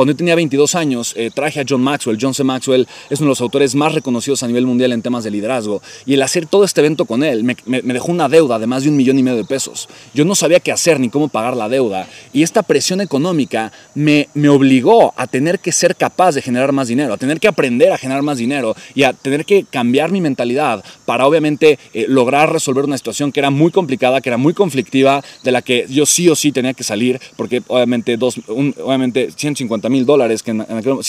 Cuando yo tenía 22 años, eh, traje a John Maxwell. John C. Maxwell es uno de los autores más reconocidos a nivel mundial en temas de liderazgo. Y el hacer todo este evento con él me, dejó una deuda de más de un millón y medio de pesos. Yo no sabía qué hacer ni cómo pagar la deuda. Y esta presión económica me, me obligó a tener que ser capaz de generar más dinero, a tener que aprender a generar más dinero y a tener que cambiar mi mentalidad para obviamente eh, lograr resolver una situación que era muy complicada, que era muy conflictiva, de la que yo sí o sí tenía que salir, porque obviamente, dos, obviamente 150 mil dólares, que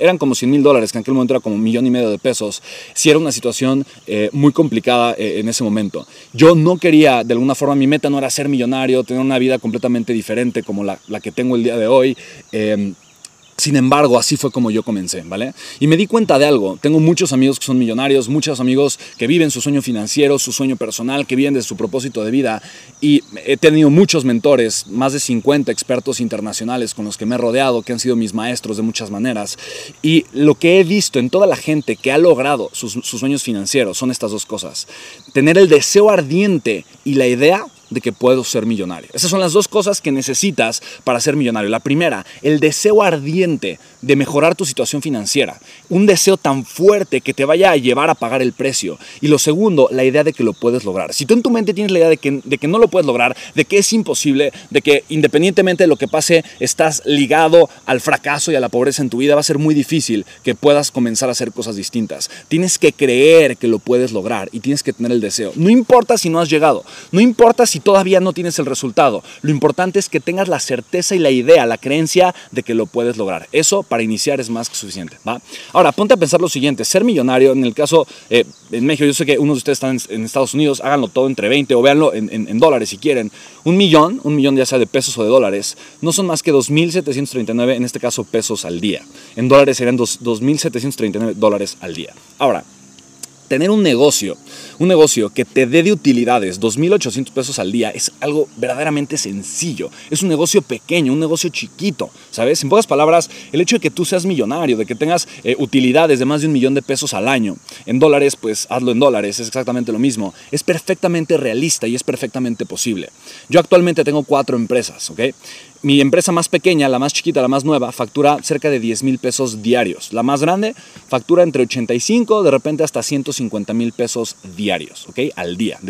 eran como 100 mil dólares, que en aquel momento era como un millón y medio de pesos, si era una situación eh, muy complicada eh, en ese momento. Yo no quería, de alguna forma, mi meta no era ser millonario, tener una vida completamente diferente como la, la que tengo el día de hoy. Eh, sin embargo, así fue como yo comencé, ¿vale? Y me di cuenta de algo. Tengo muchos amigos que son millonarios, muchos amigos que viven su sueño financiero, su sueño personal, que viven de su propósito de vida. Y he tenido muchos mentores, más de 50 expertos internacionales con los que me he rodeado, que han sido mis maestros de muchas maneras. Y lo que he visto en toda la gente que ha logrado sus, sus sueños financieros son estas dos cosas. Tener el deseo ardiente y la idea de que puedo ser millonario. Esas son las dos cosas que necesitas para ser millonario. La primera, el deseo ardiente de mejorar tu situación financiera. Un deseo tan fuerte que te vaya a llevar a pagar el precio. Y lo segundo, la idea de que lo puedes lograr. Si tú en tu mente tienes la idea de que, de que no lo puedes lograr, de que es imposible, de que independientemente de lo que pase, estás ligado al fracaso y a la pobreza en tu vida, va a ser muy difícil que puedas comenzar a hacer cosas distintas. Tienes que creer que lo puedes lograr y tienes que tener el deseo. No importa si no has llegado, no importa si todavía no tienes el resultado. Lo importante es que tengas la certeza y la idea, la creencia de que lo puedes lograr. Eso para iniciar es más que suficiente. ¿va? Ahora, ponte a pensar lo siguiente. Ser millonario, en el caso eh, en México, yo sé que unos de ustedes están en, Estados Unidos, háganlo todo entre 20 o véanlo en, dólares si quieren. Un millón, un millón ya sea de pesos o de dólares, no son más que 2.739, en este caso pesos al día. En dólares serían 2.739 dólares al día. Ahora, tener un negocio, un negocio que te dé de utilidades 2.800 pesos al día es algo verdaderamente sencillo. Es un negocio pequeño, un negocio chiquito, ¿sabes? En pocas palabras, el hecho de que tú seas millonario, de que tengas eh, utilidades de más de un millón de pesos al año, en dólares, pues hazlo en dólares, es exactamente lo mismo. Es perfectamente realista y es perfectamente posible. Yo actualmente tengo cuatro empresas, ¿ok? Mi empresa más pequeña, la más chiquita, la más nueva, factura cerca de 10 mil pesos diarios. La más grande factura entre 85, de repente hasta 150 mil pesos diarios, ¿ok? Al día.